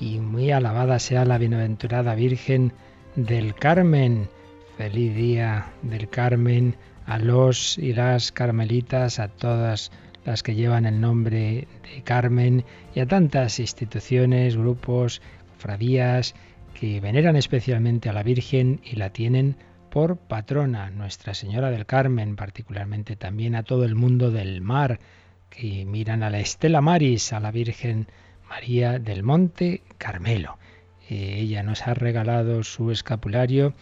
y muy alabada sea la bienaventurada Virgen del Carmen. Feliz día del Carmen a los y las carmelitas, a todas las que llevan el nombre de Carmen y a tantas instituciones, grupos, fradías que veneran especialmente a la Virgen y la tienen por patrona, Nuestra Señora del Carmen, particularmente también a todo el mundo del mar que miran a la Estela Maris, a la Virgen María del Monte Carmelo. Eh, ella nos ha regalado su escapulario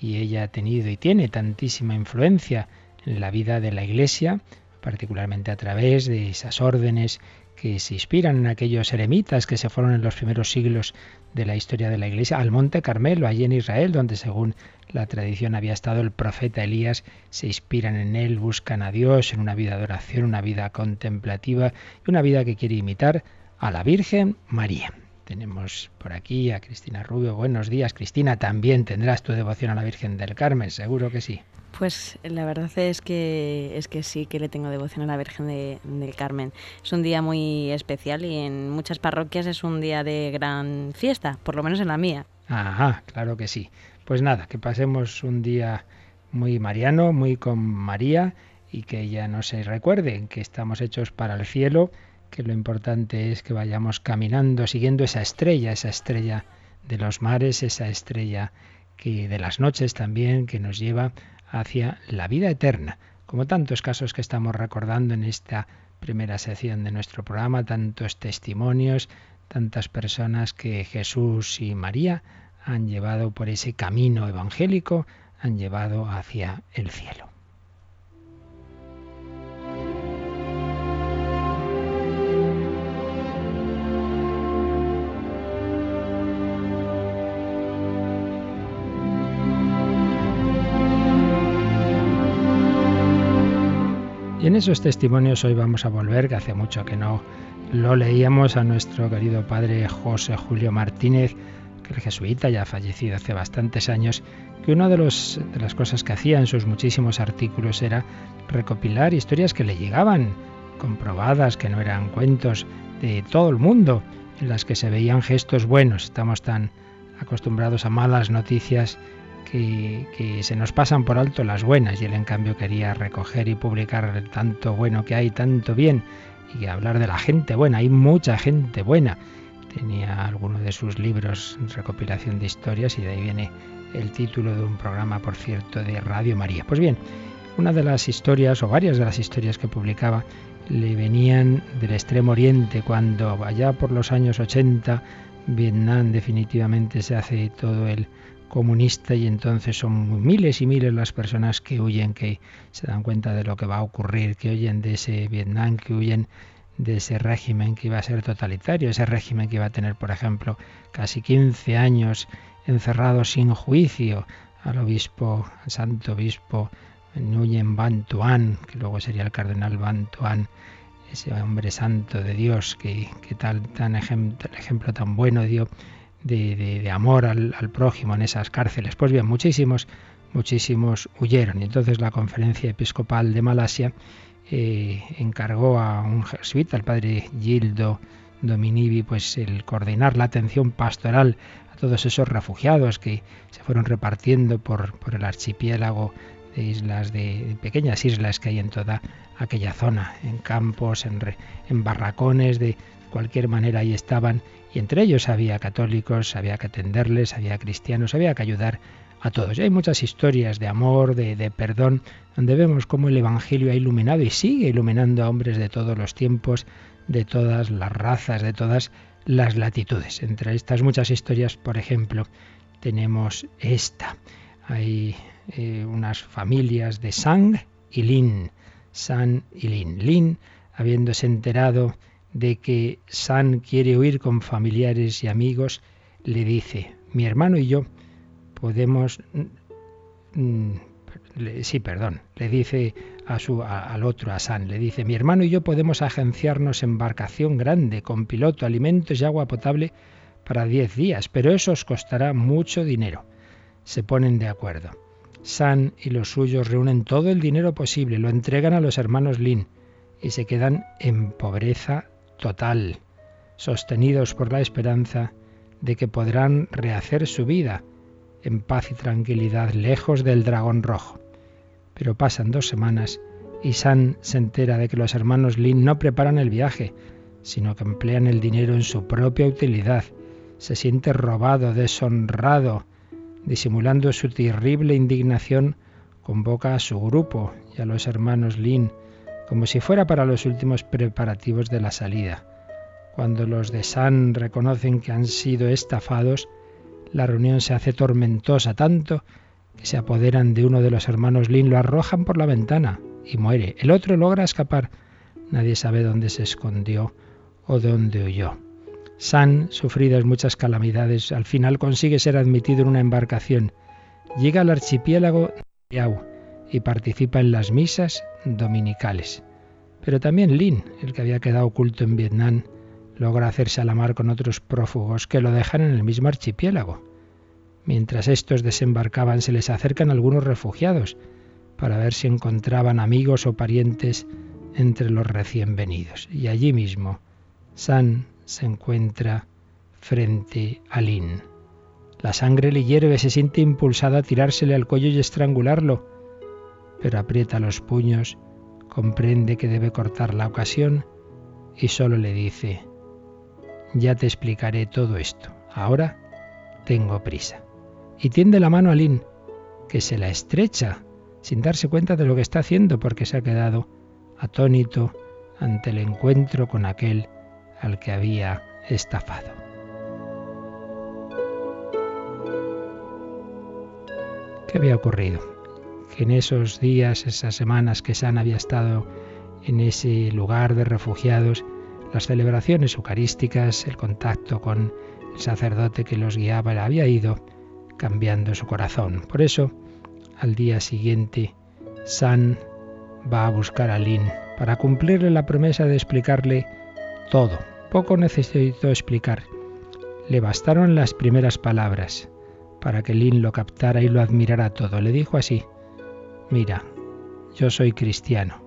y ella ha tenido y tiene tantísima influencia en la vida de la Iglesia, particularmente a través de esas órdenes que se inspiran en aquellos eremitas que se fueron en los primeros siglos de la historia de la Iglesia al Monte Carmelo, allí en Israel, donde según la tradición había estado el profeta Elías, se inspiran en él, buscan a Dios en una vida de oración, una vida contemplativa y una vida que quiere imitar a la Virgen María. Tenemos por aquí a Cristina Rubio. Buenos días, Cristina. También tendrás tu devoción a la Virgen del Carmen, seguro que sí. Pues la verdad es que es que sí que le tengo devoción a la Virgen del Carmen. Es un día muy especial y en muchas parroquias es un día de gran fiesta, por lo menos en la mía. Ajá, claro que sí. Pues nada, que pasemos un día muy mariano, muy con María y que ella no se recuerde que estamos hechos para el cielo, que lo importante es que vayamos caminando siguiendo esa estrella, esa estrella de los mares, esa estrella que de las noches también que nos lleva hacia la vida eterna, como tantos casos que estamos recordando en esta primera sección de nuestro programa, tantos testimonios, tantas personas que Jesús y María han llevado por ese camino evangélico, han llevado hacia el cielo. En esos testimonios hoy vamos a volver, que hace mucho que no lo leíamos, a nuestro querido padre José Julio Martínez, que el jesuita ya fallecido hace bastantes años, que una de las cosas que hacía en sus muchísimos artículos era recopilar historias que le llegaban, comprobadas, que no eran cuentos de todo el mundo, en las que se veían gestos buenos. Estamos tan acostumbrados a malas noticias que, se nos pasan por alto las buenas y él en cambio quería recoger y publicar tanto bueno que hay, tanto bien y hablar de la gente buena. Hay mucha gente buena. Tenía alguno de sus libros recopilación de historias y de ahí viene el título de un programa, por cierto, de Radio María. Pues bien, una de las historias o varias de las historias que publicaba le venían del Extremo Oriente cuando allá por los años 80 Vietnam definitivamente se hace todo el comunista y entonces son miles y miles las personas que huyen, que se dan cuenta de lo que va a ocurrir, que huyen de ese Vietnam, que huyen de ese régimen que iba a ser totalitario, ese régimen que iba a tener, por ejemplo, casi 15 años encerrado sin juicio al obispo, al santo obispo Nguyen Van Tuan, que luego sería el cardenal Van Tuan, ese hombre santo de Dios que, que tal tan ejemplo tan bueno dio de, amor al, prójimo en esas cárceles. Pues bien, muchísimos, muchísimos huyeron. Y entonces la conferencia episcopal de Malasia eh, encargó a un jesuita, el padre Gildo Dominivi, pues el coordinar la atención pastoral a todos esos refugiados que se fueron repartiendo por, por el archipiélago de islas, de, pequeñas islas que hay en toda aquella zona, en campos, en, en barracones, de cualquier manera ahí estaban y entre ellos había católicos, había que atenderles, había cristianos, había que ayudar a todos. Y hay muchas historias de amor, de, perdón, donde vemos cómo el Evangelio ha iluminado y sigue iluminando a hombres de todos los tiempos, de todas las razas, de todas las latitudes. Entre estas muchas historias, por ejemplo, tenemos esta. Hay eh, unas familias de Sang y Lin. San y Lin. Lin, habiéndose enterado de que San quiere huir con familiares y amigos, le dice, mi hermano y yo podemos... Mm, sí, perdón, le dice a su, al otro, a San, le dice, mi hermano y yo podemos agenciarnos embarcación grande, con piloto, alimentos y agua potable para diez días, pero eso os costará mucho dinero. Se ponen de acuerdo. San y los suyos reúnen todo el dinero posible, lo entregan a los hermanos Lin y se quedan en pobreza total, sostenidos por la esperanza de que podrán rehacer su vida en paz y tranquilidad lejos del dragón rojo. Pero pasan dos semanas y San se entera de que los hermanos Lin no preparan el viaje, sino que emplean el dinero en su propia utilidad. Se siente robado, deshonrado. Disimulando su terrible indignación, convoca a su grupo y a los hermanos Lin como si fuera para los últimos preparativos de la salida. Cuando los de San reconocen que han sido estafados, la reunión se hace tormentosa tanto que se apoderan de uno de los hermanos Lin, lo arrojan por la ventana y muere. El otro logra escapar. Nadie sabe dónde se escondió o dónde huyó. San, sufridas muchas calamidades, al final consigue ser admitido en una embarcación. Llega al archipiélago de Yao y participa en las misas dominicales. Pero también Lin, el que había quedado oculto en Vietnam, logra hacerse a la mar con otros prófugos que lo dejan en el mismo archipiélago. Mientras estos desembarcaban se les acercan algunos refugiados para ver si encontraban amigos o parientes entre los recién venidos. Y allí mismo San se encuentra frente a Lin. La sangre le hierve, se siente impulsada a tirársele al cuello y estrangularlo, pero aprieta los puños, comprende que debe cortar la ocasión y solo le dice, ya te explicaré todo esto, ahora tengo prisa. Y tiende la mano a Lin, que se la estrecha sin darse cuenta de lo que está haciendo porque se ha quedado atónito ante el encuentro con aquel al que había estafado. ¿Qué había ocurrido? Que en esos días, esas semanas que San había estado en ese lugar de refugiados, las celebraciones eucarísticas, el contacto con el sacerdote que los guiaba, había ido cambiando su corazón. Por eso, al día siguiente, San va a buscar a Lin para cumplirle la promesa de explicarle todo. Poco necesitó explicar. Le bastaron las primeras palabras para que Lin lo captara y lo admirara todo. Le dijo así, mira, yo soy cristiano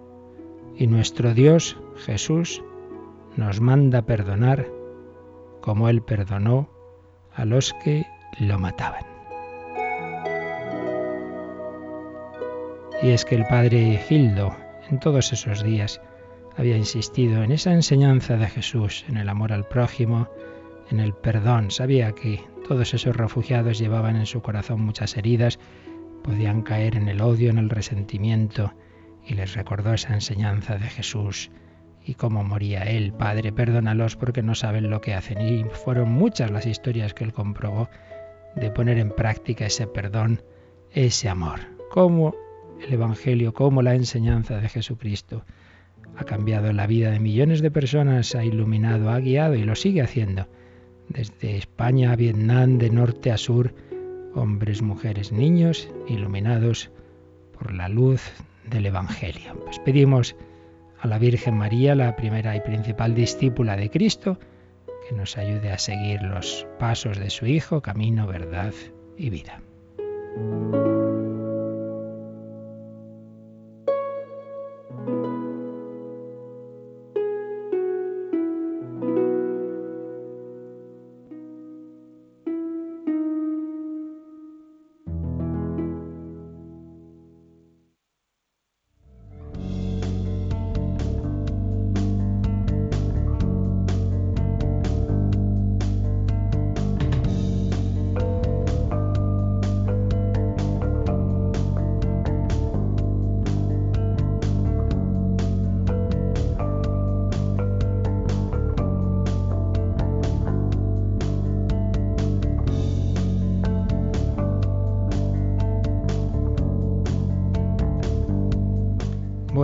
y nuestro Dios, Jesús, nos manda perdonar como Él perdonó a los que lo mataban. Y es que el padre Gildo, en todos esos días, había insistido en esa enseñanza de Jesús, en el amor al prójimo, en el perdón. Sabía que todos esos refugiados llevaban en su corazón muchas heridas podían caer en el odio, en el resentimiento, y les recordó esa enseñanza de Jesús y cómo moría él. Padre, perdónalos porque no saben lo que hacen. Y fueron muchas las historias que él comprobó de poner en práctica ese perdón, ese amor. Cómo el Evangelio, cómo la enseñanza de Jesucristo ha cambiado la vida de millones de personas, ha iluminado, ha guiado y lo sigue haciendo. Desde España a Vietnam, de norte a sur, hombres, mujeres, niños, iluminados por la luz del Evangelio. Pues pedimos a la Virgen María, la primera y principal discípula de Cristo, que nos ayude a seguir los pasos de su Hijo, camino, verdad y vida.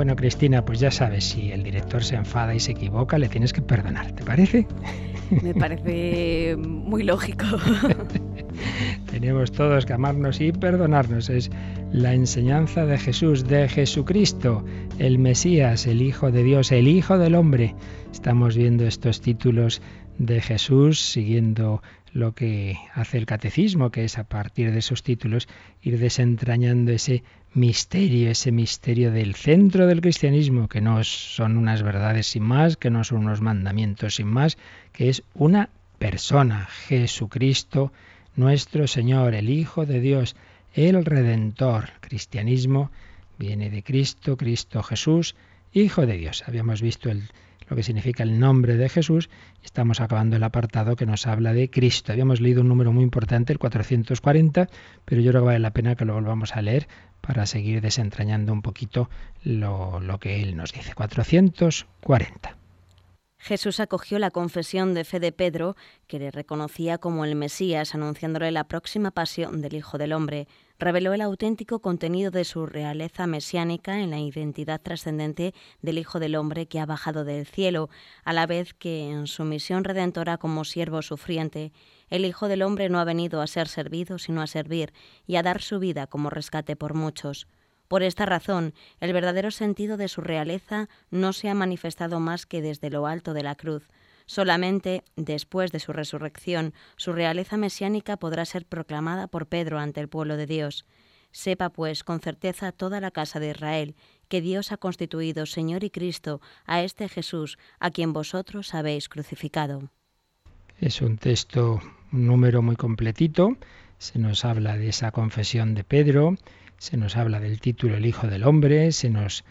Bueno, Cristina, pues ya sabes, si el director se enfada y se equivoca, le tienes que perdonar, ¿te parece? Me parece muy lógico. Tenemos todos que amarnos y perdonarnos. Es la enseñanza de Jesús, de Jesucristo, el Mesías, el Hijo de Dios, el Hijo del Hombre. Estamos viendo estos títulos de Jesús siguiendo lo que hace el catecismo, que es a partir de esos títulos ir desentrañando ese misterio, ese misterio del centro del cristianismo, que no son unas verdades sin más, que no son unos mandamientos sin más, que es una persona, Jesucristo, nuestro Señor, el Hijo de Dios, el Redentor. Cristianismo viene de Cristo, Cristo Jesús, Hijo de Dios. Habíamos visto el lo que significa el nombre de Jesús. Estamos acabando el apartado que nos habla de Cristo. Habíamos leído un número muy importante, el 440, pero yo creo que vale la pena que lo volvamos a leer para seguir desentrañando un poquito lo, lo que él nos dice. 440. Jesús acogió la confesión de fe de Pedro, que le reconocía como el Mesías, anunciándole la próxima pasión del Hijo del Hombre. Reveló el auténtico contenido de su realeza mesiánica en la identidad trascendente del Hijo del Hombre que ha bajado del cielo, a la vez que en su misión redentora como siervo sufriente, el Hijo del Hombre no ha venido a ser servido, sino a servir y a dar su vida como rescate por muchos. Por esta razón, el verdadero sentido de su realeza no se ha manifestado más que desde lo alto de la cruz. Solamente después de su resurrección, su realeza mesiánica podrá ser proclamada por Pedro ante el pueblo de Dios. Sepa, pues, con certeza toda la casa de Israel, que Dios ha constituido Señor y Cristo a este Jesús, a quien vosotros habéis crucificado. Es un texto, un número muy completito. Se nos habla de esa confesión de Pedro, se nos habla del título El Hijo del Hombre, se nos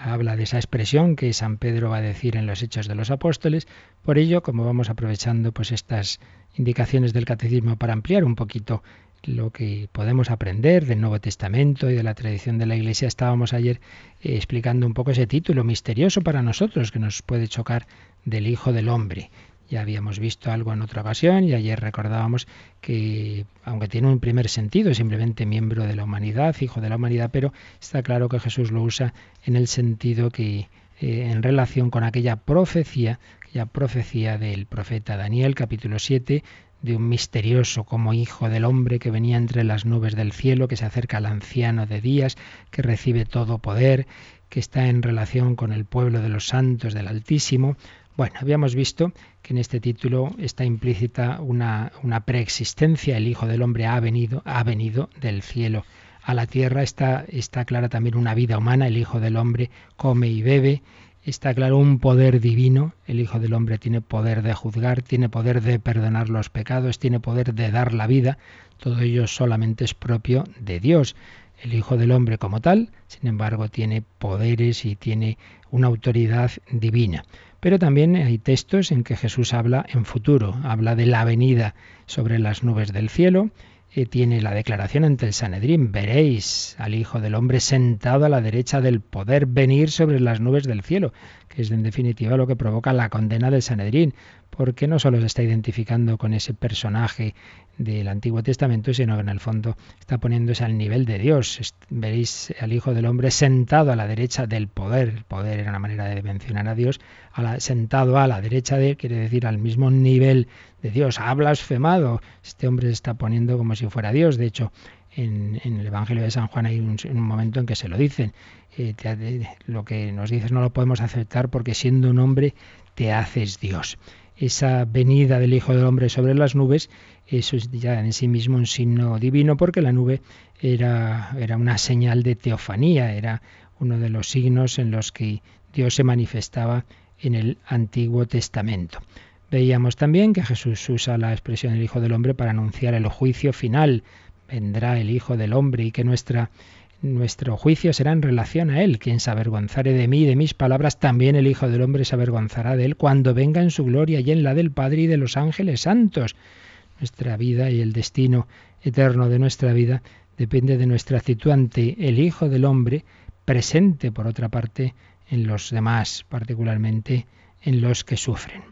habla de esa expresión que San Pedro va a decir en los Hechos de los Apóstoles. Por ello, como vamos aprovechando pues estas indicaciones del catecismo para ampliar un poquito lo que podemos aprender del Nuevo Testamento y de la tradición de la Iglesia, estábamos ayer eh, explicando un poco ese título misterioso para nosotros que nos puede chocar del Hijo del Hombre. Ya habíamos visto algo en otra ocasión y ayer recordábamos que, aunque tiene un primer sentido, simplemente miembro de la humanidad, hijo de la humanidad, pero está claro que Jesús lo usa en el sentido que, eh, en relación con aquella profecía, aquella profecía del profeta Daniel, capítulo 7, de un misterioso como hijo del hombre que venía entre las nubes del cielo, que se acerca al anciano de días, que recibe todo poder, que está en relación con el pueblo de los santos del Altísimo. Bueno, habíamos visto que en este título está implícita una, una preexistencia, el Hijo del Hombre ha venido, ha venido del cielo a la tierra, está, está clara también una vida humana, el Hijo del Hombre come y bebe, está claro un poder divino, el Hijo del Hombre tiene poder de juzgar, tiene poder de perdonar los pecados, tiene poder de dar la vida, todo ello solamente es propio de Dios. El Hijo del Hombre como tal, sin embargo, tiene poderes y tiene una autoridad divina. Pero también hay textos en que Jesús habla en futuro, habla de la venida sobre las nubes del cielo, y tiene la declaración ante el Sanedrín, veréis al Hijo del Hombre sentado a la derecha del poder venir sobre las nubes del cielo, es en definitiva lo que provoca la condena del Sanedrín, porque no solo se está identificando con ese personaje del Antiguo Testamento, sino que en el fondo está poniéndose al nivel de Dios. Veréis al Hijo del Hombre sentado a la derecha del poder. El poder era una manera de mencionar a Dios. sentado a la derecha de él quiere decir al mismo nivel de Dios. Ha blasfemado. Este hombre se está poniendo como si fuera Dios. De hecho, en, el Evangelio de San Juan hay un, momento en que se lo dicen. Eh, lo que nos dices no lo podemos aceptar porque siendo un hombre te haces Dios. Esa venida del Hijo del Hombre sobre las nubes eso es ya en sí mismo un signo divino porque la nube era, era una señal de teofanía, era uno de los signos en los que Dios se manifestaba en el Antiguo Testamento. Veíamos también que Jesús usa la expresión el Hijo del Hombre para anunciar el juicio final. Vendrá el Hijo del Hombre y que nuestra, nuestro juicio será en relación a Él. Quien se avergonzare de mí y de mis palabras, también el Hijo del Hombre se avergonzará de Él cuando venga en su gloria y en la del Padre y de los ángeles santos. Nuestra vida y el destino eterno de nuestra vida depende de nuestra actitud ante el Hijo del Hombre, presente, por otra parte, en los demás, particularmente en los que sufren.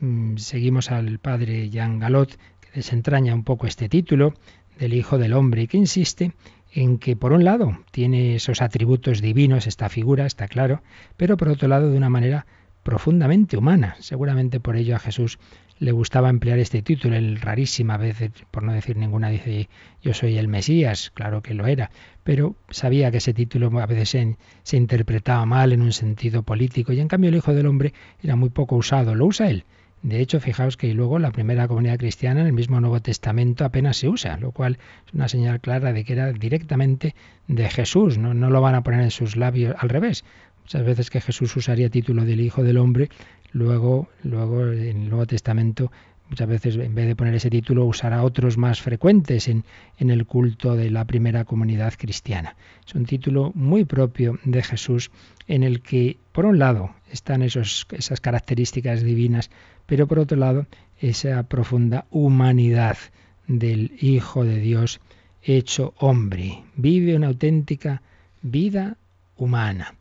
Mm, seguimos al padre Jean Galot, que desentraña un poco este título del Hijo del Hombre y que insiste en que por un lado tiene esos atributos divinos, esta figura, está claro, pero por otro lado de una manera profundamente humana. Seguramente por ello a Jesús le gustaba emplear este título. Él rarísima vez, por no decir ninguna, dice yo soy el Mesías, claro que lo era, pero sabía que ese título a veces se, se, interpretaba mal en un sentido político y en cambio el Hijo del Hombre era muy poco usado. Lo usa él. De hecho, fijaos que luego la primera comunidad cristiana en el mismo Nuevo Testamento apenas se usa, lo cual es una señal clara de que era directamente de Jesús, no, no lo van a poner en sus labios al revés. Muchas veces que Jesús usaría título del Hijo del Hombre, luego, luego en el Nuevo Testamento muchas veces en vez de poner ese título usará otros más frecuentes en, en, el culto de la primera comunidad cristiana. Es un título muy propio de Jesús en el que, por un lado, están esos, esas características divinas, pero por otro lado, esa profunda humanidad del Hijo de Dios hecho hombre. Vive una auténtica vida humana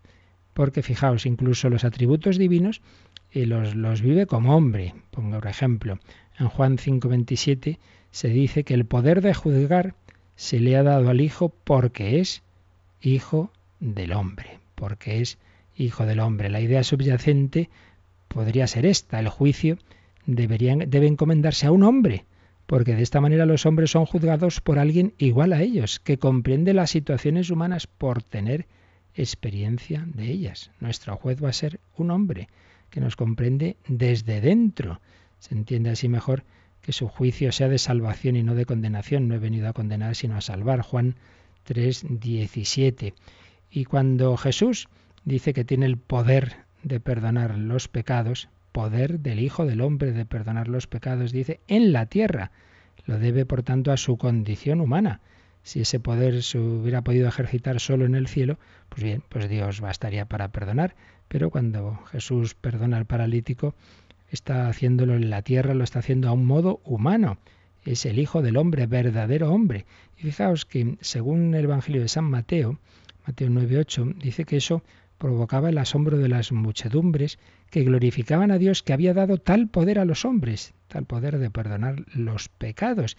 porque fijaos, incluso los atributos divinos eh, los, los, vive como hombre. Pongo un ejemplo. En Juan 5:27 se dice que el poder de juzgar se le ha dado al Hijo porque es Hijo del hombre, porque es Hijo del hombre. La idea subyacente podría ser esta, el juicio deberían, debe encomendarse a un hombre, porque de esta manera los hombres son juzgados por alguien igual a ellos, que comprende las situaciones humanas por tener experiencia de ellas. Nuestro juez va a ser un hombre que nos comprende desde dentro. Se entiende así mejor que su juicio sea de salvación y no de condenación. No he venido a condenar sino a salvar. Juan 3, 17. Y cuando Jesús dice que tiene el poder de perdonar los pecados, poder del Hijo del Hombre de perdonar los pecados, dice, en la tierra. Lo debe, por tanto, a su condición humana si ese poder se hubiera podido ejercitar solo en el cielo, pues bien, pues Dios bastaría para perdonar. Pero cuando Jesús perdona al paralítico, está haciéndolo en la tierra, lo está haciendo a un modo humano. Es el Hijo del Hombre, verdadero hombre. Y fijaos que según el Evangelio de San Mateo, Mateo 9.8, dice que eso provocaba el asombro de las muchedumbres que glorificaban a Dios que había dado tal poder a los hombres, tal poder de perdonar los pecados.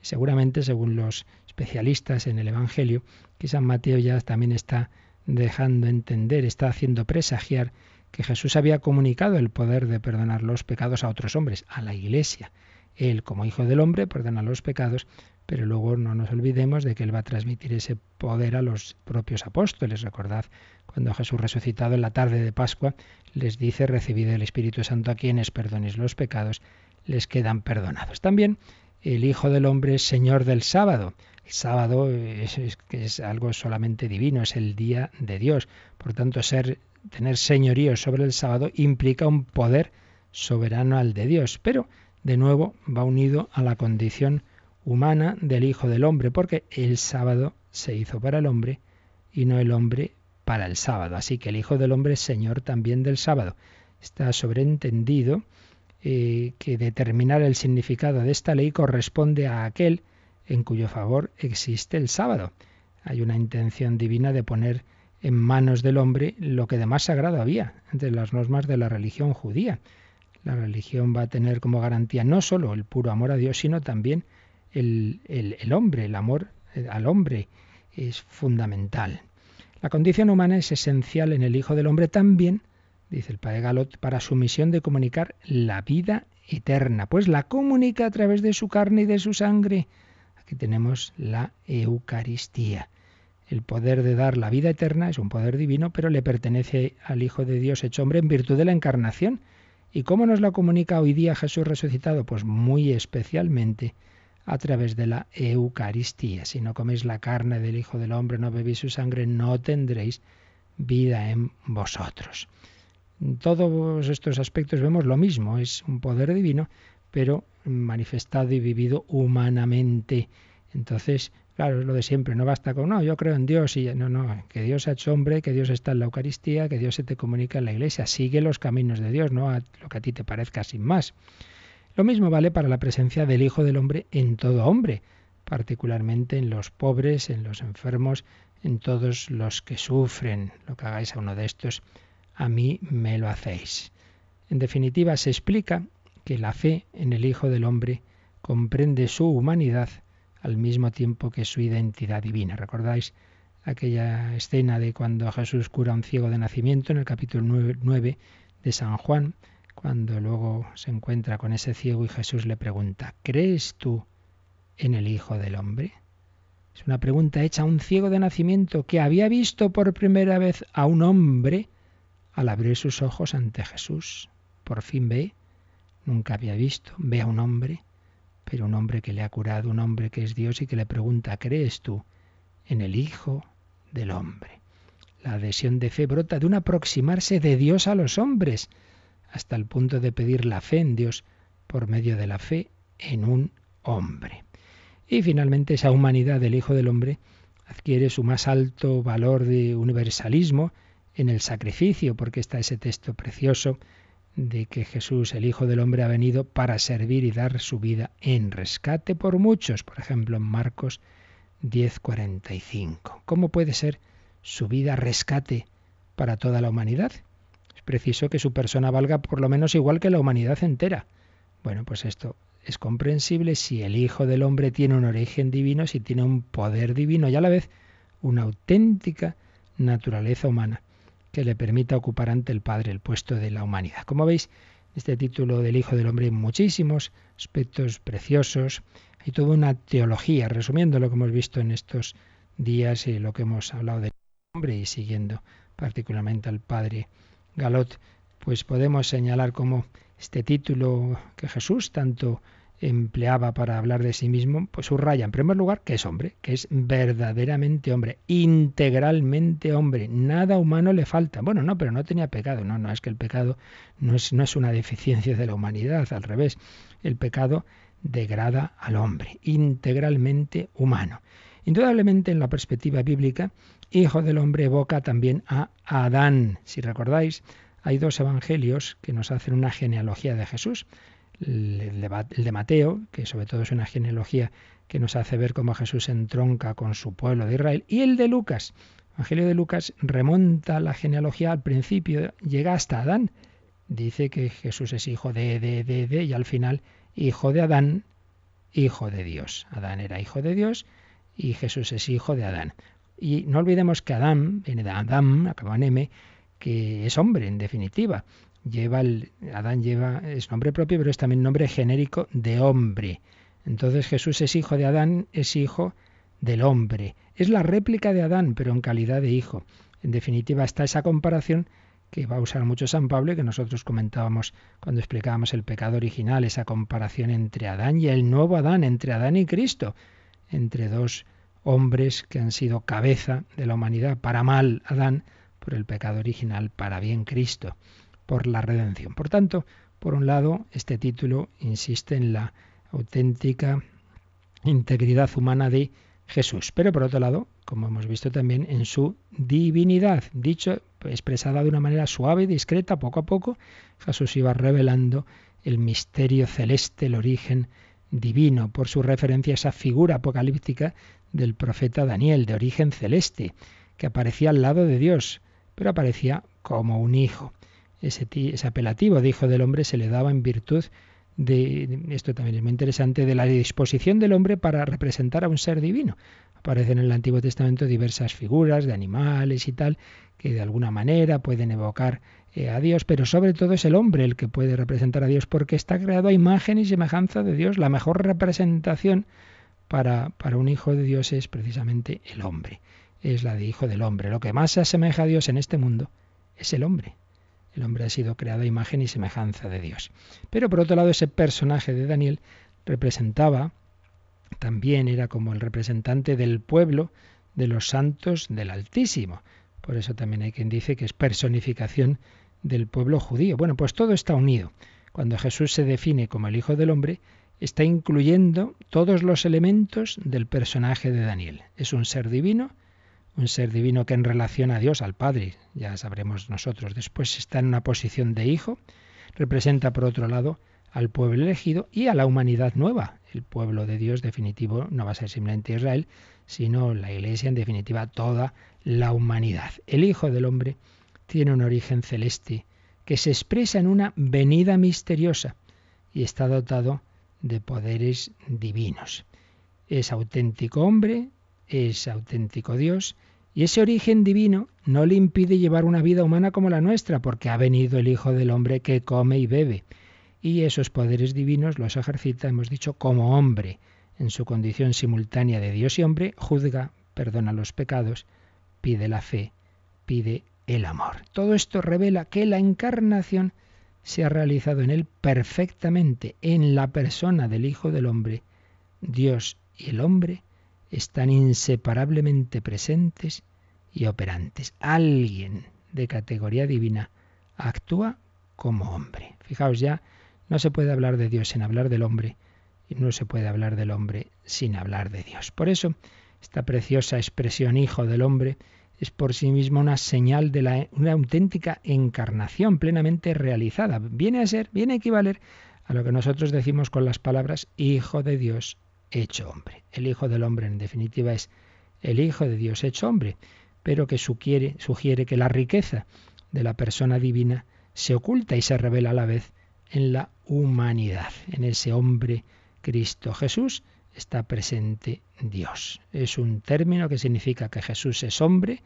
Seguramente, según los especialistas en el Evangelio, que San Mateo ya también está dejando entender, está haciendo presagiar que Jesús había comunicado el poder de perdonar los pecados a otros hombres, a la Iglesia. Él, como Hijo del Hombre, perdona los pecados, pero luego no nos olvidemos de que Él va a transmitir ese poder a los propios apóstoles. Recordad cuando Jesús resucitado en la tarde de Pascua les dice, recibid el Espíritu Santo a quienes perdonéis los pecados, les quedan perdonados. También el Hijo del Hombre es Señor del sábado. El sábado es, es, algo solamente divino, es el día de Dios. Por tanto, ser, tener señorío sobre el sábado implica un poder soberano al de Dios. Pero, de nuevo, va unido a la condición humana del Hijo del Hombre, porque el sábado se hizo para el hombre y no el hombre para el sábado. Así que el Hijo del Hombre es Señor también del sábado. Está sobreentendido eh, que determinar el significado de esta ley corresponde a aquel en cuyo favor existe el sábado. Hay una intención divina de poner en manos del hombre lo que de más sagrado había entre las normas de la religión judía. La religión va a tener como garantía no solo el puro amor a Dios, sino también el, el hombre, el amor eh, al hombre es fundamental. La condición humana es esencial en el Hijo del Hombre también dice el padre Galot, para su misión de comunicar la vida eterna, pues la comunica a través de su carne y de su sangre. Aquí tenemos la Eucaristía. El poder de dar la vida eterna es un poder divino, pero le pertenece al Hijo de Dios hecho hombre en virtud de la encarnación. ¿Y cómo nos la comunica hoy día Jesús resucitado? Pues muy especialmente a través de la Eucaristía. Si no coméis la carne del Hijo del Hombre, no bebéis su sangre, no tendréis vida en vosotros. En todos estos aspectos vemos lo mismo, es un poder divino, pero manifestado y vivido humanamente. Entonces, claro, es lo de siempre, no basta con, no, yo creo en Dios y no, no, que Dios ha hecho hombre, que Dios está en la Eucaristía, que Dios se te comunica en la iglesia, sigue los caminos de Dios, no a lo que a ti te parezca sin más. Lo mismo vale para la presencia del Hijo del Hombre en todo hombre, particularmente en los pobres, en los enfermos, en todos los que sufren. Lo que hagáis a uno de estos a mí me lo hacéis. En definitiva, se explica que la fe en el Hijo del Hombre comprende su humanidad al mismo tiempo que su identidad divina. ¿Recordáis aquella escena de cuando Jesús cura a un ciego de nacimiento en el capítulo 9 de San Juan, cuando luego se encuentra con ese ciego y Jesús le pregunta, ¿crees tú en el Hijo del Hombre? Es una pregunta hecha a un ciego de nacimiento que había visto por primera vez a un hombre al abrir sus ojos ante Jesús. Por fin ve, nunca había visto, ve a un hombre, pero un hombre que le ha curado, un hombre que es Dios y que le pregunta, ¿crees tú en el Hijo del Hombre? La adhesión de fe brota de un aproximarse de Dios a los hombres, hasta el punto de pedir la fe en Dios por medio de la fe en un hombre. Y finalmente esa humanidad del Hijo del Hombre adquiere su más alto valor de universalismo en el sacrificio, porque está ese texto precioso de que Jesús, el Hijo del Hombre, ha venido para servir y dar su vida en rescate por muchos, por ejemplo en Marcos 10:45. ¿Cómo puede ser su vida rescate para toda la humanidad? Es preciso que su persona valga por lo menos igual que la humanidad entera. Bueno, pues esto es comprensible si el Hijo del Hombre tiene un origen divino, si tiene un poder divino y a la vez una auténtica naturaleza humana que le permita ocupar ante el Padre el puesto de la humanidad. Como veis, este título del Hijo del Hombre hay muchísimos aspectos preciosos, hay toda una teología, resumiendo lo que hemos visto en estos días y lo que hemos hablado del hombre y siguiendo particularmente al Padre Galot, pues podemos señalar cómo este título que Jesús tanto empleaba para hablar de sí mismo, pues subraya en primer lugar que es hombre, que es verdaderamente hombre, integralmente hombre, nada humano le falta. Bueno, no, pero no tenía pecado, no, no, es que el pecado no es, no es una deficiencia de la humanidad, al revés, el pecado degrada al hombre, integralmente humano. Indudablemente en la perspectiva bíblica, hijo del hombre evoca también a Adán. Si recordáis, hay dos evangelios que nos hacen una genealogía de Jesús el de Mateo, que sobre todo es una genealogía que nos hace ver cómo Jesús entronca con su pueblo de Israel, y el de Lucas. El Evangelio de Lucas remonta la genealogía al principio, llega hasta Adán. Dice que Jesús es hijo de, de, de, de, y al final hijo de Adán, hijo de Dios. Adán era hijo de Dios y Jesús es hijo de Adán. Y no olvidemos que Adán, viene de Adán, acaba en M, que es hombre en definitiva lleva el, Adán lleva, es nombre propio, pero es también nombre genérico de hombre. Entonces Jesús es hijo de Adán, es hijo del hombre. Es la réplica de Adán, pero en calidad de hijo. En definitiva, está esa comparación que va a usar mucho San Pablo que nosotros comentábamos cuando explicábamos el pecado original, esa comparación entre Adán y el nuevo Adán, entre Adán y Cristo, entre dos hombres que han sido cabeza de la humanidad, para mal Adán, por el pecado original, para bien Cristo por la redención. Por tanto, por un lado, este título insiste en la auténtica integridad humana de Jesús, pero por otro lado, como hemos visto también, en su divinidad, dicho, expresada de una manera suave y discreta, poco a poco, Jesús iba revelando el misterio celeste, el origen divino, por su referencia a esa figura apocalíptica del profeta Daniel, de origen celeste, que aparecía al lado de Dios, pero aparecía como un hijo. Ese, apelativo de hijo del hombre se le daba en virtud de, esto también es muy interesante, de la disposición del hombre para representar a un ser divino. Aparecen en el Antiguo Testamento diversas figuras de animales y tal, que de alguna manera pueden evocar eh, a Dios, pero sobre todo es el hombre el que puede representar a Dios porque está creado a imagen y semejanza de Dios. La mejor representación para, para un hijo de Dios es precisamente el hombre, es la de hijo del hombre. Lo que más se asemeja a Dios en este mundo es el hombre. El hombre ha sido creado a imagen y semejanza de Dios. Pero por otro lado, ese personaje de Daniel representaba, también era como el representante del pueblo, de los santos del Altísimo. Por eso también hay quien dice que es personificación del pueblo judío. Bueno, pues todo está unido. Cuando Jesús se define como el Hijo del Hombre, está incluyendo todos los elementos del personaje de Daniel. Es un ser divino, un ser divino que en relación a Dios, al Padre, ya sabremos nosotros después, está en una posición de hijo, representa por otro lado al pueblo elegido y a la humanidad nueva. El pueblo de Dios definitivo no va a ser simplemente Israel, sino la Iglesia, en definitiva, toda la humanidad. El Hijo del Hombre tiene un origen celeste que se expresa en una venida misteriosa y está dotado de poderes divinos. es auténtico hombre, es auténtico Dios, y ese origen divino no le impide llevar una vida humana como la nuestra, porque ha venido el Hijo del Hombre que come y bebe. Y esos poderes divinos los ejercita, hemos dicho, como hombre, en su condición simultánea de Dios y hombre, juzga, perdona los pecados, pide la fe, pide el amor. Todo esto revela que la encarnación se ha realizado en él perfectamente, en la persona del Hijo del Hombre. Dios y el hombre están inseparablemente presentes y operantes. Alguien de categoría divina actúa como hombre. Fijaos ya, no se puede hablar de Dios sin hablar del hombre y no se puede hablar del hombre sin hablar de Dios. Por eso, esta preciosa expresión hijo del hombre es por sí misma una señal de la, una auténtica encarnación plenamente realizada. Viene a ser, viene a equivaler a lo que nosotros decimos con las palabras hijo de Dios hecho hombre. El hijo del hombre en definitiva es el hijo de Dios hecho hombre, pero que sugiere, sugiere que la riqueza de la persona divina se oculta y se revela a la vez en la humanidad, en ese hombre Cristo Jesús está presente Dios. Es un término que significa que Jesús es hombre,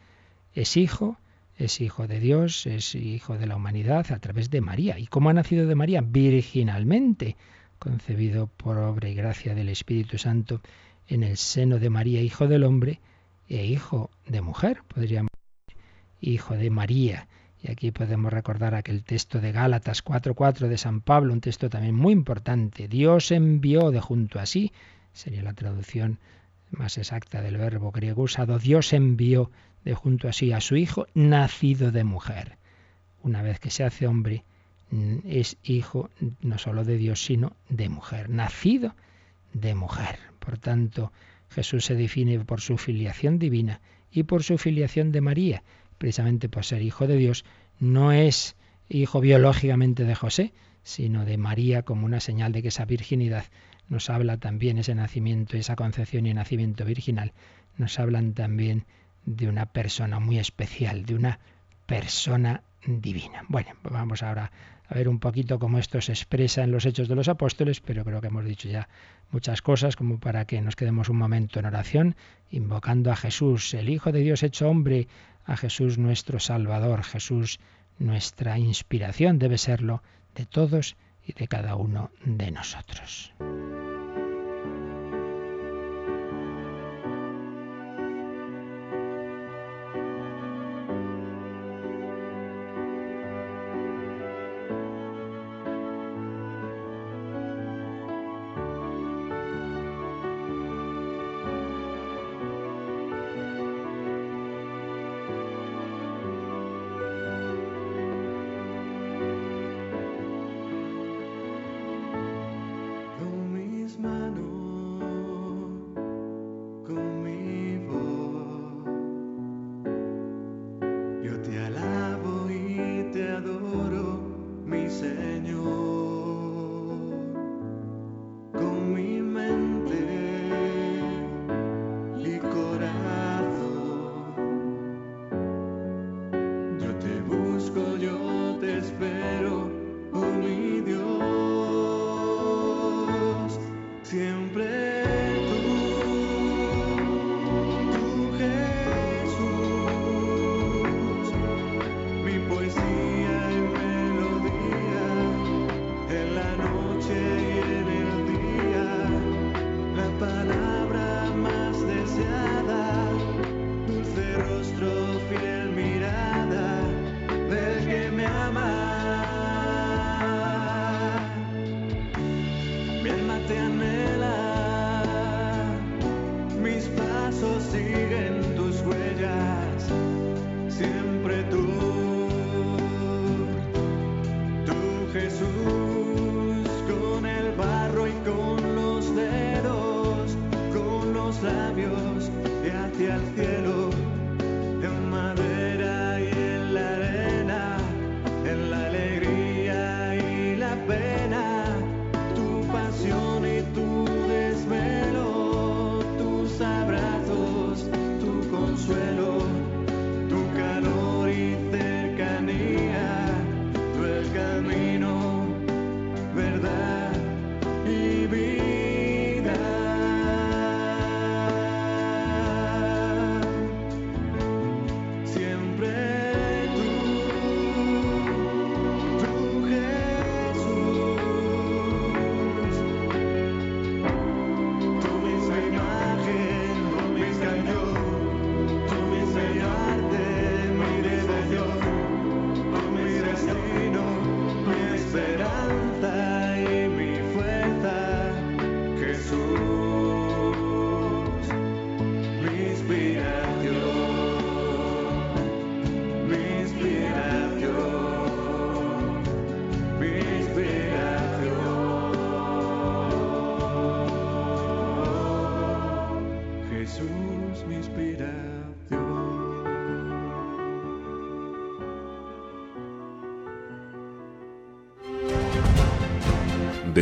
es hijo, es hijo de Dios, es hijo de la humanidad a través de María. ¿Y cómo ha nacido de María? Virginalmente, concebido por obra y gracia del Espíritu Santo en el seno de María, hijo del hombre, e hijo de mujer, podríamos decir, hijo de María. Y aquí podemos recordar aquel texto de Gálatas 4.4 de San Pablo, un texto también muy importante. Dios envió de junto a sí sería la traducción más exacta del verbo griego usado, Dios envió de junto a sí a su Hijo, nacido de mujer. Una vez que se hace hombre, es hijo no solo de Dios, sino de mujer, nacido de mujer. Por tanto, Jesús se define por su filiación divina y por su filiación de María, precisamente por ser hijo de Dios, no es hijo biológicamente de José, sino de María como una señal de que esa virginidad nos habla también ese nacimiento, esa concepción y nacimiento virginal, nos hablan también de una persona muy especial, de una persona divina. Bueno, vamos ahora a ver un poquito cómo esto se expresa en los hechos de los apóstoles, pero creo que hemos dicho ya muchas cosas como para que nos quedemos un momento en oración, invocando a Jesús, el Hijo de Dios hecho hombre, a Jesús nuestro Salvador, Jesús nuestra inspiración debe serlo de todos y de cada uno de nosotros.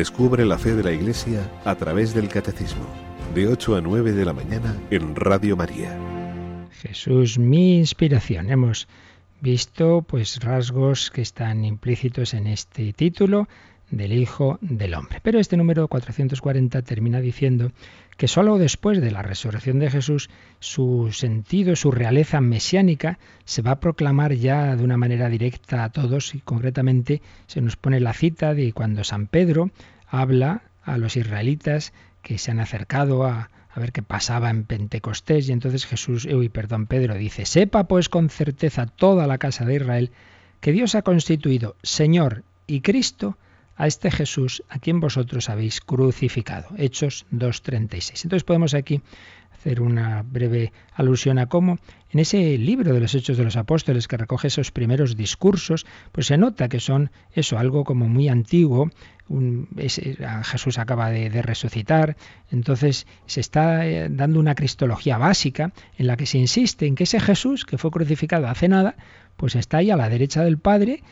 Descubre la fe de la Iglesia a través del Catecismo, de 8 a 9 de la mañana en Radio María. Jesús, mi inspiración. Hemos visto pues rasgos que están implícitos en este título del Hijo del Hombre. Pero este número 440 termina diciendo que sólo después de la resurrección de Jesús su sentido, su realeza mesiánica se va a proclamar ya de una manera directa a todos y concretamente se nos pone la cita de cuando San Pedro habla a los israelitas que se han acercado a, a ver qué pasaba en Pentecostés y entonces Jesús, uy, perdón, Pedro dice, sepa pues con certeza toda la casa de Israel que Dios ha constituido Señor y Cristo a este Jesús a quien vosotros habéis crucificado. Hechos 2.36. Entonces podemos aquí hacer una breve alusión a cómo en ese libro de los Hechos de los Apóstoles que recoge esos primeros discursos, pues se nota que son eso, algo como muy antiguo, Jesús acaba de, de, resucitar, entonces se está eh, dando una cristología básica en la que se insiste en que ese Jesús que fue crucificado hace nada, pues está ahí a la derecha del Padre,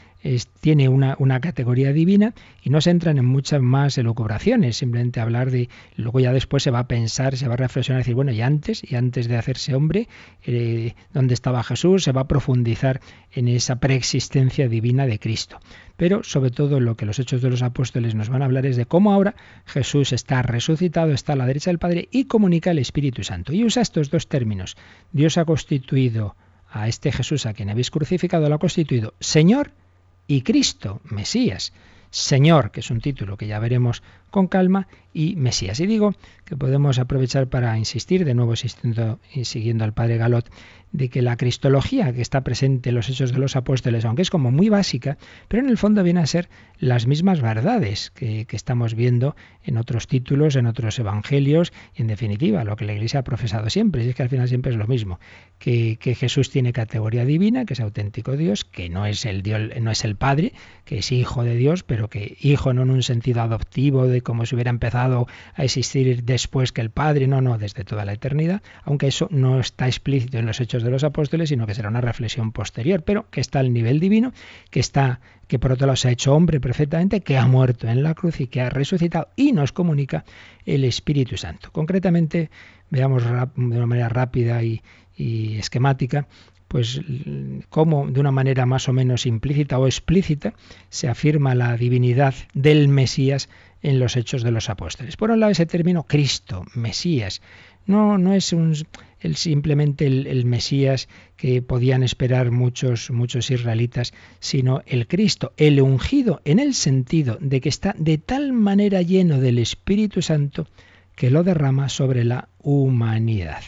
tiene una, una, categoría divina y no se entran en muchas más elucubraciones, simplemente hablar de, luego ya después se va a pensar, se va a reflexionar, decir, bueno, y antes, y antes de hacerse hombre, eh, ¿dónde estaba Jesús? Se va a profundizar en esa preexistencia divina de Cristo. Pero sobre todo lo que los hechos de los apóstoles nos van a hablar es de cómo ahora Jesús está resucitado, está a la derecha del Padre y comunica el Espíritu Santo. Y usa estos dos términos. Dios ha constituido a este Jesús a quien habéis crucificado, lo ha constituido Señor y Cristo, Mesías. Señor, que es un título que ya veremos con calma, y Mesías. Y digo que podemos aprovechar para insistir, de nuevo y siguiendo al padre Galot, de que la cristología que está presente en los hechos de los apóstoles, aunque es como muy básica, pero en el fondo viene a ser las mismas verdades que, estamos viendo en otros títulos, en otros evangelios, y en definitiva, lo que la Iglesia ha profesado siempre, y es que al final siempre es lo mismo, que, que Jesús tiene categoría divina, que es auténtico Dios, que no es el Dios, no es el Padre, que es hijo de Dios, pero que hijo no en un sentido adoptivo de como si hubiera empezado a existir después que el Padre, no, no, desde toda la eternidad, aunque eso no está explícito en los hechos de los apóstoles, sino que será una reflexión posterior, pero que está al nivel divino, que está que por otro lado se ha hecho hombre perfectamente, que ha muerto en la cruz y que ha resucitado y nos comunica el Espíritu Santo. Concretamente, veamos de una manera rápida y, y esquemática pues cómo de una manera más o menos implícita o explícita se afirma la divinidad del Mesías en los hechos de los apóstoles. Por un lado ese término Cristo, Mesías, no, no es un, el, simplemente el, el, Mesías que podían esperar muchos, muchos israelitas, sino el Cristo, el ungido, en el sentido de que está de tal manera lleno del Espíritu Santo que lo derrama sobre la humanidad.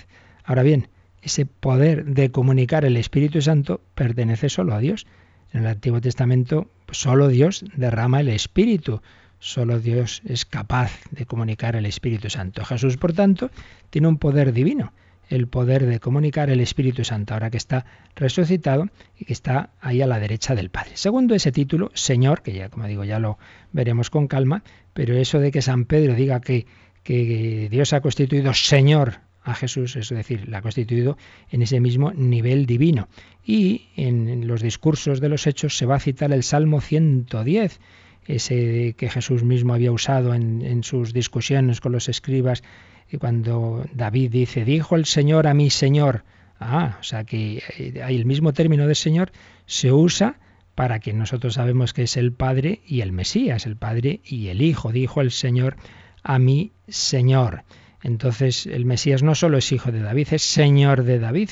Ahora bien, ese poder de comunicar el Espíritu Santo pertenece solo a Dios. En el Antiguo Testamento solo Dios derrama el Espíritu, solo Dios es capaz de comunicar el Espíritu Santo. Jesús, por tanto, tiene un poder divino, el poder de comunicar el Espíritu Santo, ahora que está resucitado y que está ahí a la derecha del Padre. Segundo ese título, Señor, que ya como digo ya lo veremos con calma, pero eso de que San Pedro diga que, que Dios ha constituido Señor a Jesús, es decir, la ha constituido en ese mismo nivel divino. Y en los discursos de los hechos se va a citar el Salmo 110, ese que Jesús mismo había usado en, sus discusiones con los escribas, y cuando David dice, dijo el Señor a mi Señor, ah, o sea que eh, hay el mismo término de Señor se usa para que nosotros sabemos que es el Padre y el Mesías, el Padre y el Hijo, dijo el Señor a mi Señor. Entonces el Mesías no solo es hijo de David, es Señor de David.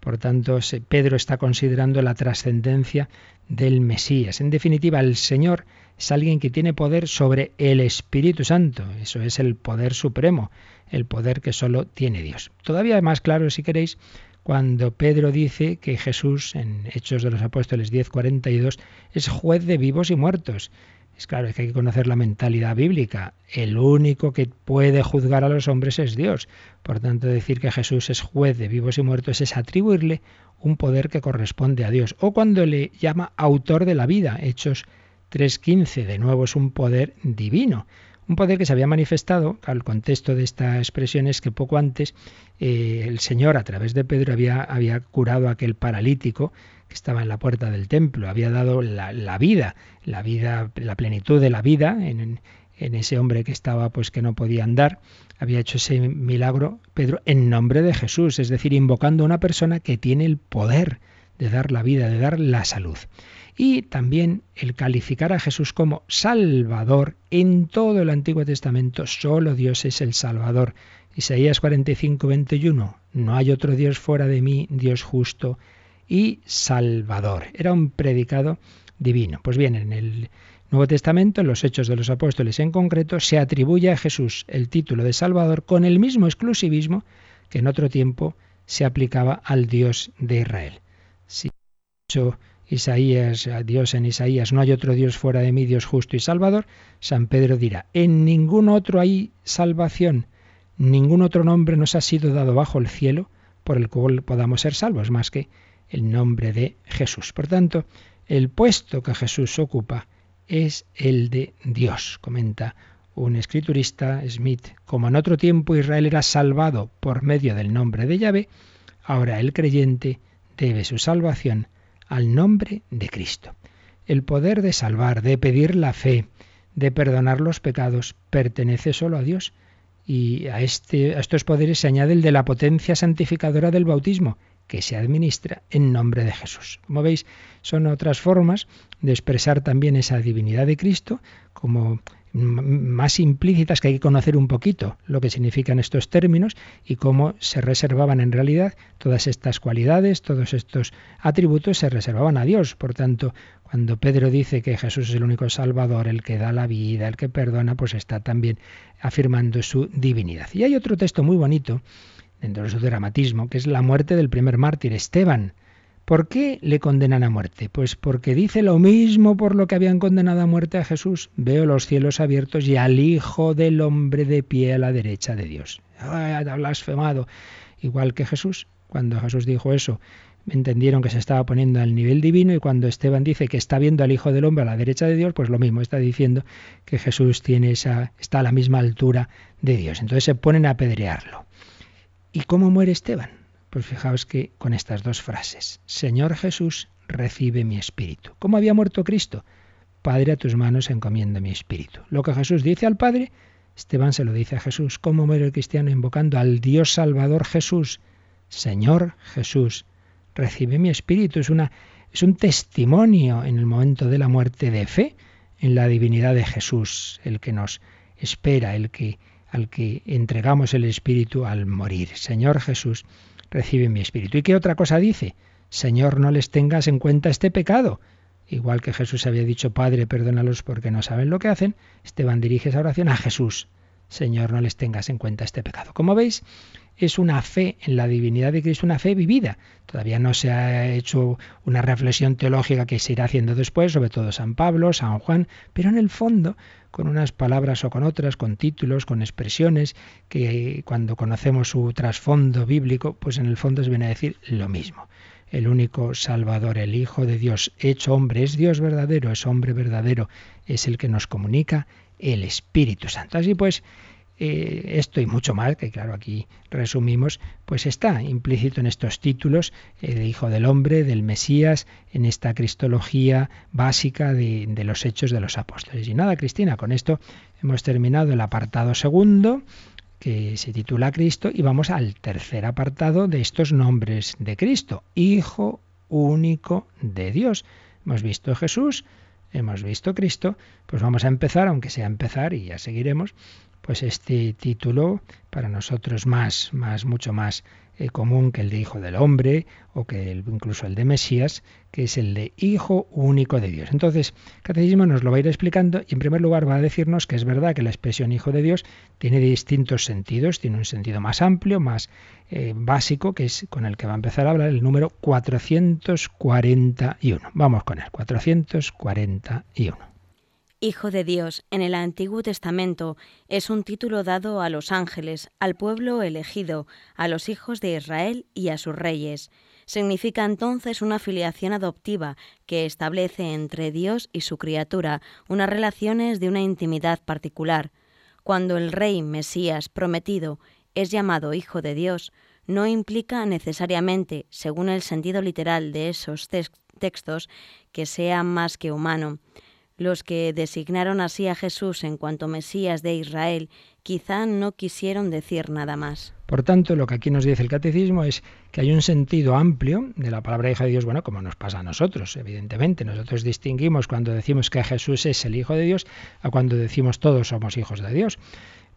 Por tanto, Pedro está considerando la trascendencia del Mesías. En definitiva, el Señor es alguien que tiene poder sobre el Espíritu Santo. Eso es el poder supremo, el poder que solo tiene Dios. Todavía más claro, si queréis, cuando Pedro dice que Jesús, en Hechos de los Apóstoles 10:42, es juez de vivos y muertos. Es claro, que hay que conocer la mentalidad bíblica. El único que puede juzgar a los hombres es Dios. Por tanto, decir que Jesús es juez de vivos y muertos es atribuirle un poder que corresponde a Dios. O cuando le llama autor de la vida, Hechos 3.15, de nuevo es un poder divino, Un poder que se había manifestado, al contexto de esta expresión es que poco antes eh, el Señor, a través de Pedro, había, había curado a aquel paralítico que estaba en la puerta del templo, había dado la, vida, la vida, la plenitud de la vida en, en ese hombre que estaba pues que no podía andar, había hecho ese milagro Pedro en nombre de Jesús, es decir, invocando a una persona que tiene el poder de dar la vida, de dar la salud. Y también el calificar a Jesús como Salvador en todo el Antiguo Testamento, solo Dios es el Salvador. Isaías 45, 21, no hay otro Dios fuera de mí, Dios justo y Salvador. Era un predicado divino. Pues bien, en el Nuevo Testamento, en los Hechos de los Apóstoles en concreto, se atribuye a Jesús el título de Salvador con el mismo exclusivismo que en otro tiempo se aplicaba al Dios de Israel. Si dicho Isaías, Dios en Isaías, no hay otro Dios fuera de mí, Dios justo y Salvador, San Pedro dirá, en ningún otro hay salvación, ningún otro nombre nos ha sido dado bajo el cielo por el cual podamos ser salvos, más que el nombre de Jesús. Por tanto, el puesto que Jesús ocupa es el de Dios, comenta un escriturista, Smith. Como en otro tiempo Israel era salvado por medio del nombre de Yahvé, ahora el creyente debe su salvación al nombre de Cristo. El poder de salvar, de pedir la fe, de perdonar los pecados, pertenece solo a Dios. Y a, este, a estos poderes se añade el de la potencia santificadora del bautismo, que se administra en nombre de Jesús. Como veis, son otras formas de expresar también esa divinidad de Cristo como más implícitas que hay que conocer un poquito lo que significan estos términos y cómo se reservaban en realidad todas estas cualidades, todos estos atributos se reservaban a Dios. Por tanto, cuando Pedro dice que Jesús es el único Salvador, el que da la vida, el que perdona, pues está también afirmando su divinidad. Y hay otro texto muy bonito dentro de su dramatismo, que es la muerte del primer mártir, Esteban. ¿Por qué le condenan a muerte? Pues porque dice lo mismo por lo que habían condenado a muerte a Jesús. Veo los cielos abiertos y al Hijo del Hombre de pie a la derecha de Dios. ha blasfemado! Igual que Jesús. Cuando Jesús dijo eso, entendieron que se estaba poniendo al nivel divino y cuando Esteban dice que está viendo al Hijo del Hombre a la derecha de Dios, pues lo mismo, está diciendo que Jesús tiene esa, está a la misma altura de Dios. Entonces se ponen a apedrearlo. ¿Y cómo muere Esteban? Pues fijaos que con estas dos frases, Señor Jesús, recibe mi espíritu. ¿Cómo había muerto Cristo? Padre, a tus manos encomiendo mi espíritu. Lo que Jesús dice al Padre, Esteban se lo dice a Jesús. ¿Cómo muere el cristiano invocando al Dios Salvador Jesús? Señor Jesús, recibe mi espíritu. Es, una, es un testimonio en el momento de la muerte de fe en la divinidad de Jesús, el que nos espera, el que al que entregamos el Espíritu al morir. Señor Jesús, recibe mi Espíritu. ¿Y qué otra cosa dice? Señor, no les tengas en cuenta este pecado. Igual que Jesús había dicho, Padre, perdónalos porque no saben lo que hacen, Esteban dirige esa oración a Jesús. Señor, no les tengas en cuenta este pecado. Como veis, es una fe en la divinidad de Cristo, una fe vivida. Todavía no se ha hecho una reflexión teológica que se irá haciendo después, sobre todo San Pablo, San Juan, pero en el fondo, con unas palabras o con otras, con títulos, con expresiones, que cuando conocemos su trasfondo bíblico, pues en el fondo se viene a decir lo mismo. El único Salvador, el Hijo de Dios, hecho hombre, es Dios verdadero, es hombre verdadero, es el que nos comunica el Espíritu Santo. Así pues, eh, esto y mucho más, que claro aquí resumimos, pues está implícito en estos títulos eh, de Hijo del Hombre, del Mesías, en esta cristología básica de los hechos de los apóstoles. Y nada, Cristina, con esto hemos terminado el apartado segundo que se titula Cristo y vamos al tercer apartado de estos nombres de Cristo, Hijo único de Dios. Hemos visto Jesús, hemos visto Cristo, pues vamos a empezar, aunque sea empezar y ya seguiremos, pues este título para nosotros más, más, mucho más eh, común que el de Hijo del Hombre o que incluso el de Mesías, que es el de Hijo único de Dios. Entonces, Catecismo nos lo va a ir explicando y en primer lugar va a decirnos que es verdad que la expresión Hijo de Dios tiene distintos sentidos, tiene un sentido más amplio, más eh, básico, que es con el que va a empezar a hablar el número 441. Vamos con él, 441. Hijo de Dios en el Antiguo Testamento es un título dado a los ángeles, al pueblo elegido, a los hijos de Israel y a sus reyes. Significa entonces una filiación adoptiva que establece entre Dios y su criatura unas relaciones de una intimidad particular. Cuando el rey Mesías prometido es llamado Hijo de Dios, no implica necesariamente, según el sentido literal de esos textos, que sea más que humano. Los que designaron así a Jesús en cuanto Mesías de Israel quizá no quisieron decir nada más. Por tanto, lo que aquí nos dice el catecismo es que hay un sentido amplio de la palabra Hijo de Dios, bueno, como nos pasa a nosotros, evidentemente. Nosotros distinguimos cuando decimos que Jesús es el Hijo de Dios a cuando decimos todos somos hijos de Dios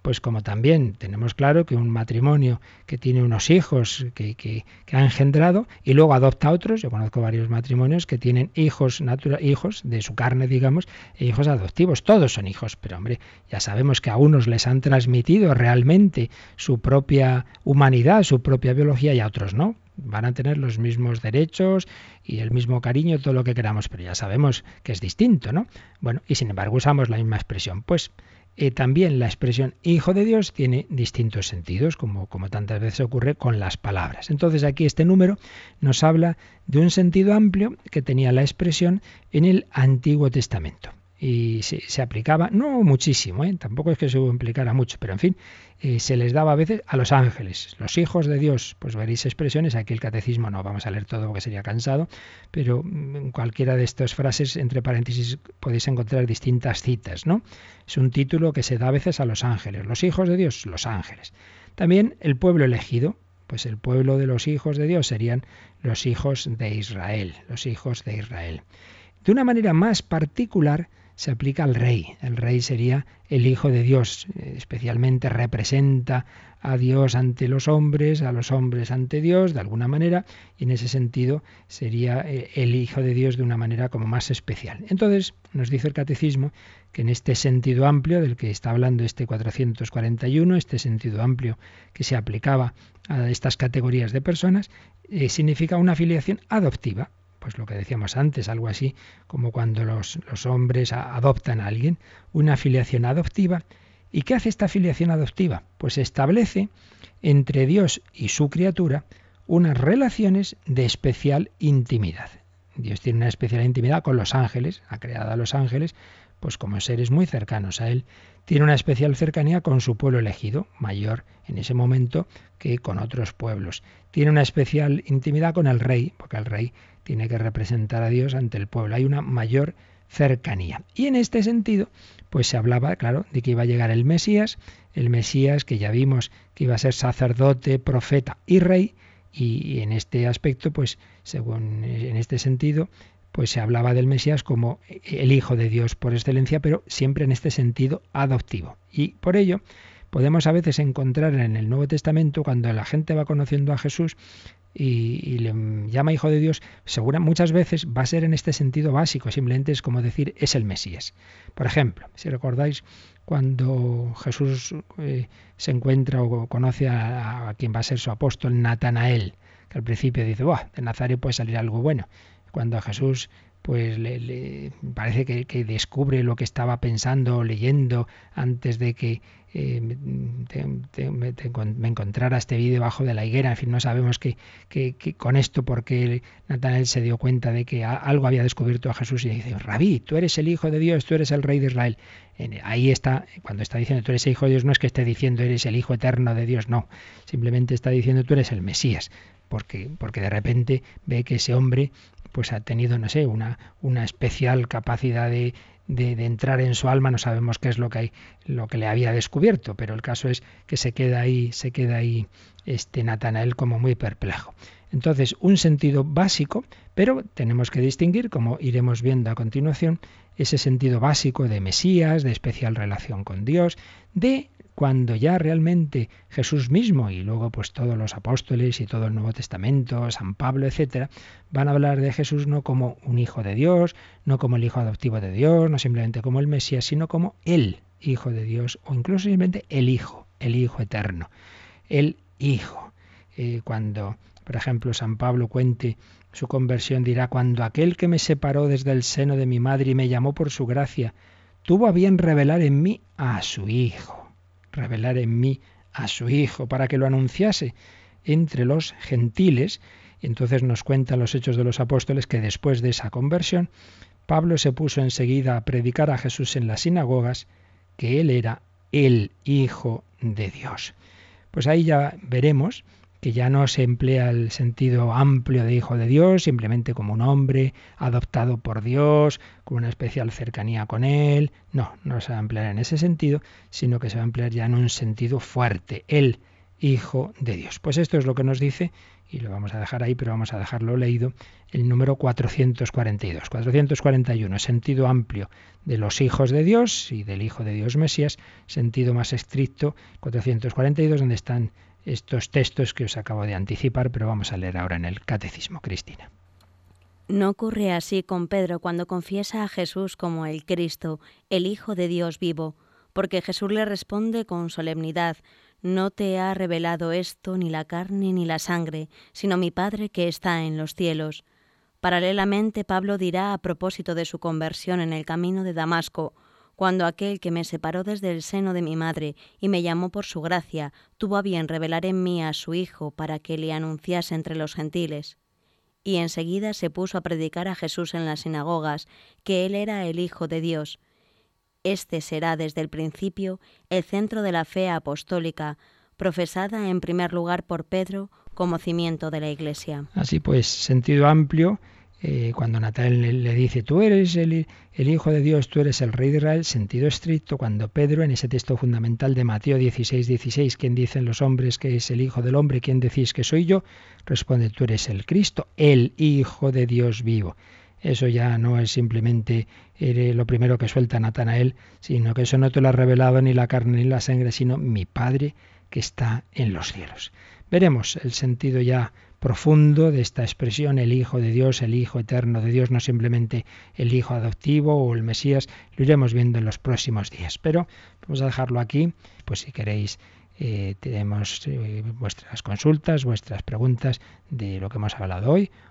pues como también tenemos claro que un matrimonio que tiene unos hijos que, que, ha engendrado y luego adopta a otros, yo conozco varios matrimonios que tienen hijos, hijos de su carne, digamos, e hijos adoptivos, todos son hijos, pero hombre, ya sabemos que a unos les han transmitido realmente su propia humanidad, su propia biología y a otros no. Van a tener los mismos derechos y el mismo cariño, todo lo que queramos, pero ya sabemos que es distinto, ¿no? Bueno, y sin embargo usamos la misma expresión. Pues eh, también la expresión hijo de Dios tiene distintos sentidos, como, como tantas veces ocurre con las palabras. Entonces aquí este número nos habla de un sentido amplio que tenía la expresión en el Antiguo Testamento y se, aplicaba, no muchísimo, ¿eh? tampoco es que se implicara mucho, pero en fin, eh, se les daba a veces a los ángeles, los hijos de Dios, pues veréis expresiones, aquí el catecismo no vamos a leer todo porque sería cansado, pero en cualquiera de estas frases, entre paréntesis, podéis encontrar distintas citas, ¿no? Es un título que se da a veces a los ángeles, los hijos de Dios, los ángeles. También el pueblo elegido, pues el pueblo de los hijos de Dios serían los hijos de Israel, los hijos de Israel. De una manera más particular, se aplica al rey. El rey sería el Hijo de Dios, especialmente representa a Dios ante los hombres, a los hombres ante Dios, de alguna manera, y en ese sentido sería eh, el Hijo de Dios de una manera como más especial. Entonces, nos dice el Catecismo que en este sentido amplio del que está hablando este 441, este sentido amplio que se aplicaba a estas categorías de personas, eh, significa una afiliación adoptiva pues lo que decíamos antes, algo así como cuando los, los hombres adoptan a alguien, una afiliación adoptiva. ¿Y qué hace esta afiliación adoptiva? Pues establece entre Dios y su criatura unas relaciones de especial intimidad. Dios tiene una especial intimidad con los ángeles, ha creado a los ángeles, pues como seres muy cercanos a Él. Tiene una especial cercanía con su pueblo elegido, mayor en ese momento que con otros pueblos. Tiene una especial intimidad con el rey, porque el rey tiene que representar a Dios ante el pueblo. Hay una mayor cercanía. Y en este sentido, pues se hablaba, claro, de que iba a llegar el Mesías, el Mesías que ya vimos que iba a ser sacerdote, profeta y rey, y en este aspecto, pues según en este sentido, pues se hablaba del Mesías como el Hijo de Dios por excelencia, pero siempre en este sentido adoptivo. Y por ello podemos a veces encontrar en el Nuevo Testamento, cuando la gente va conociendo a Jesús, y, le llama hijo de Dios, segura muchas veces va a ser en este sentido básico, simplemente es como decir es el Mesías. Por ejemplo, si recordáis cuando Jesús eh, se encuentra o conoce a, quien va a ser su apóstol, Natanael, que al principio dice, de Nazaret puede salir algo bueno. Cuando a Jesús pues le, parece que, que, descubre lo que estaba pensando o leyendo antes de que eh, me encontrara este vídeo debajo de la higuera. En fin, no sabemos que, con esto porque Natanael se dio cuenta de que algo había descubierto a Jesús y dice, Rabí, tú eres el Hijo de Dios, tú eres el Rey de Israel. Ahí está, cuando está diciendo tú eres el Hijo de Dios, no es que esté diciendo eres el Hijo eterno de Dios, no. Simplemente está diciendo tú eres el Mesías. Porque, porque de repente ve que ese hombre pues ha tenido, no sé, una, una especial capacidad de, de, entrar en su alma, no sabemos qué es lo que hay, lo que le había descubierto, pero el caso es que se queda ahí, se queda ahí este Natanael como muy perplejo. Entonces, un sentido básico, pero tenemos que distinguir, como iremos viendo a continuación, ese sentido básico de Mesías, de especial relación con Dios, de cuando ya realmente Jesús mismo y luego pues todos los apóstoles y todo el Nuevo Testamento, San Pablo, etcétera, van a hablar de Jesús no como un hijo de Dios, no como el hijo adoptivo de Dios, no simplemente como el Mesías, sino como el hijo de Dios o incluso simplemente el hijo, el hijo eterno, el hijo. Eh, cuando, por ejemplo, San Pablo cuente su conversión dirá cuando aquel que me separó desde el seno de mi madre y me llamó por su gracia, tuvo a bien revelar en mí a su hijo revelar en mí a su Hijo para que lo anunciase entre los gentiles. Y entonces nos cuentan los hechos de los apóstoles que después de esa conversión, Pablo se puso enseguida a predicar a Jesús en las sinagogas, que él era el Hijo de Dios. Pues ahí ya veremos que ya no se emplea el sentido amplio de hijo de Dios, simplemente como un hombre adoptado por Dios, con una especial cercanía con Él. No, no se va a emplear en ese sentido, sino que se va a emplear ya en un sentido fuerte, el Hijo de Dios. Pues esto es lo que nos dice, y lo vamos a dejar ahí, pero vamos a dejarlo leído, el número 442. 441, sentido amplio de los hijos de Dios y del Hijo de Dios Mesías, sentido más estricto, 442, donde están estos textos que os acabo de anticipar, pero vamos a leer ahora en el Catecismo, Cristina. No ocurre así con Pedro cuando confiesa a Jesús como el Cristo, el Hijo de Dios vivo, porque Jesús le responde con solemnidad, No te ha revelado esto ni la carne ni la sangre, sino mi Padre que está en los cielos. Paralelamente, Pablo dirá a propósito de su conversión en el camino de Damasco, cuando aquel que me separó desde el seno de mi madre y me llamó por su gracia, tuvo a bien revelar en mí a su Hijo para que le anunciase entre los gentiles. Y enseguida se puso a predicar a Jesús en las sinagogas, que él era el Hijo de Dios. Este será desde el principio el centro de la fe apostólica, profesada en primer lugar por Pedro como cimiento de la Iglesia. Así pues, sentido amplio eh, cuando Natal le, dice, tú eres el, Hijo de Dios, tú eres el Rey de Israel, sentido estricto, cuando Pedro, en ese texto fundamental de Mateo 16, 16, ¿quién dicen los hombres que es el Hijo del Hombre? ¿Quién decís que soy yo? Responde, tú eres el Cristo, el Hijo de Dios vivo. Eso ya no es simplemente lo primero que suelta Natanael, sino que eso no te lo ha revelado ni la carne ni la sangre, sino mi Padre que está en los cielos. Veremos el sentido ya profundo de esta expresión, el Hijo de Dios, el Hijo eterno de Dios, no simplemente el Hijo adoptivo o el Mesías, lo iremos viendo en los próximos días. Pero vamos a dejarlo aquí, pues si queréis eh, tenemos eh, vuestras consultas, vuestras preguntas de lo que hemos hablado hoy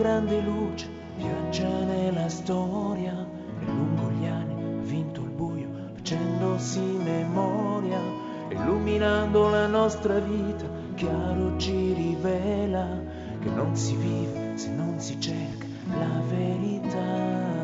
grande luce, viaggia nella storia, e lungo gli anni ha vinto il buio, facendosi memoria, illuminando la nostra vita chiaro ci rivela che non si vive se non si cerca la verità.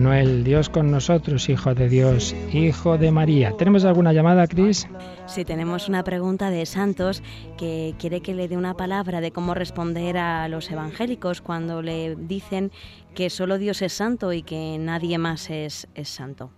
Dios con nosotros, Hijo de Dios, Hijo de María. ¿Tenemos alguna llamada, Cris? Sí, tenemos una pregunta de Santos que quiere que le dé una palabra de cómo responder a los evangélicos cuando le dicen que solo Dios es santo y que nadie más es, es santo.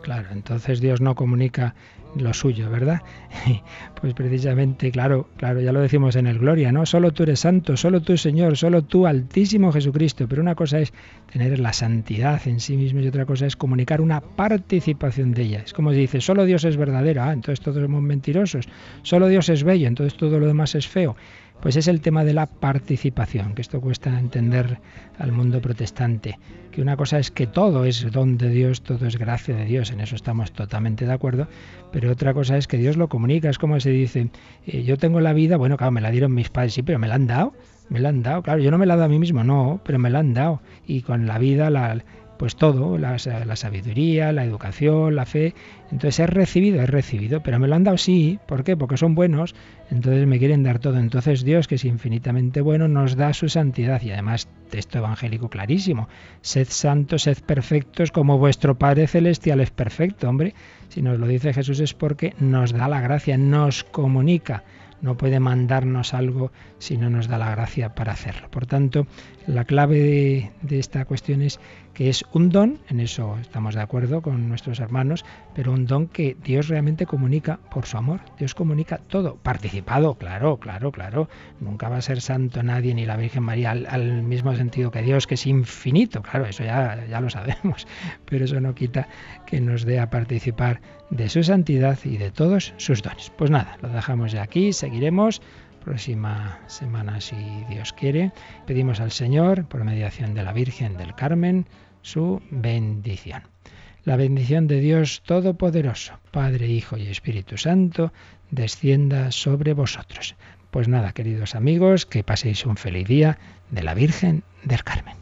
Claro, entonces Dios no comunica lo suyo, ¿verdad? Pues precisamente, claro, claro, ya lo decimos en el Gloria, ¿no? Solo tú eres santo, solo tú Señor, solo tú Altísimo Jesucristo, pero una cosa es tener la santidad en sí mismo y otra cosa es comunicar una participación de ella. Es como si dice, solo Dios es verdadero, ah, entonces todos somos mentirosos, solo Dios es bello, entonces todo lo demás es feo. Pues es el tema de la participación, que esto cuesta entender al mundo protestante, que una cosa es que todo es don de Dios, todo es gracia de Dios, en eso estamos totalmente de acuerdo, pero otra cosa es que Dios lo comunica, es como se dice, eh, yo tengo la vida, bueno, claro, me la dieron mis padres, sí, pero me la han dado, me la han dado, claro, yo no me la he dado a mí mismo, no, pero me la han dado, y con la vida la pues todo, la, sabiduría, la educación, la fe. Entonces he recibido, he recibido, pero me lo han dado sí. ¿Por qué? Porque son buenos, entonces me quieren dar todo. Entonces Dios, que es infinitamente bueno, nos da su santidad y además texto evangélico clarísimo. Sed santos, sed perfectos como vuestro Padre Celestial es perfecto, hombre. Si nos lo dice Jesús es porque nos da la gracia, nos comunica no puede mandarnos algo si no nos da la gracia para hacerlo. Por tanto, la clave de, esta cuestión es que es un don, en eso estamos de acuerdo con nuestros hermanos, pero un don que Dios realmente comunica por su amor. Dios comunica todo, participado, claro, claro, claro. Nunca va a ser santo nadie ni la Virgen María al, mismo sentido que Dios, que es infinito, claro, eso ya, ya lo sabemos, pero eso no quita que nos dé a participar de su santidad y de todos sus dones. Pues nada, lo dejamos ya aquí, seguiremos próxima semana, si Dios quiere. Pedimos al Señor, por mediación de la Virgen del Carmen, su bendición. La bendición de Dios Todopoderoso, Padre, Hijo y Espíritu Santo, descienda sobre vosotros. Pues nada, queridos amigos, que paséis un feliz día de la Virgen del Carmen.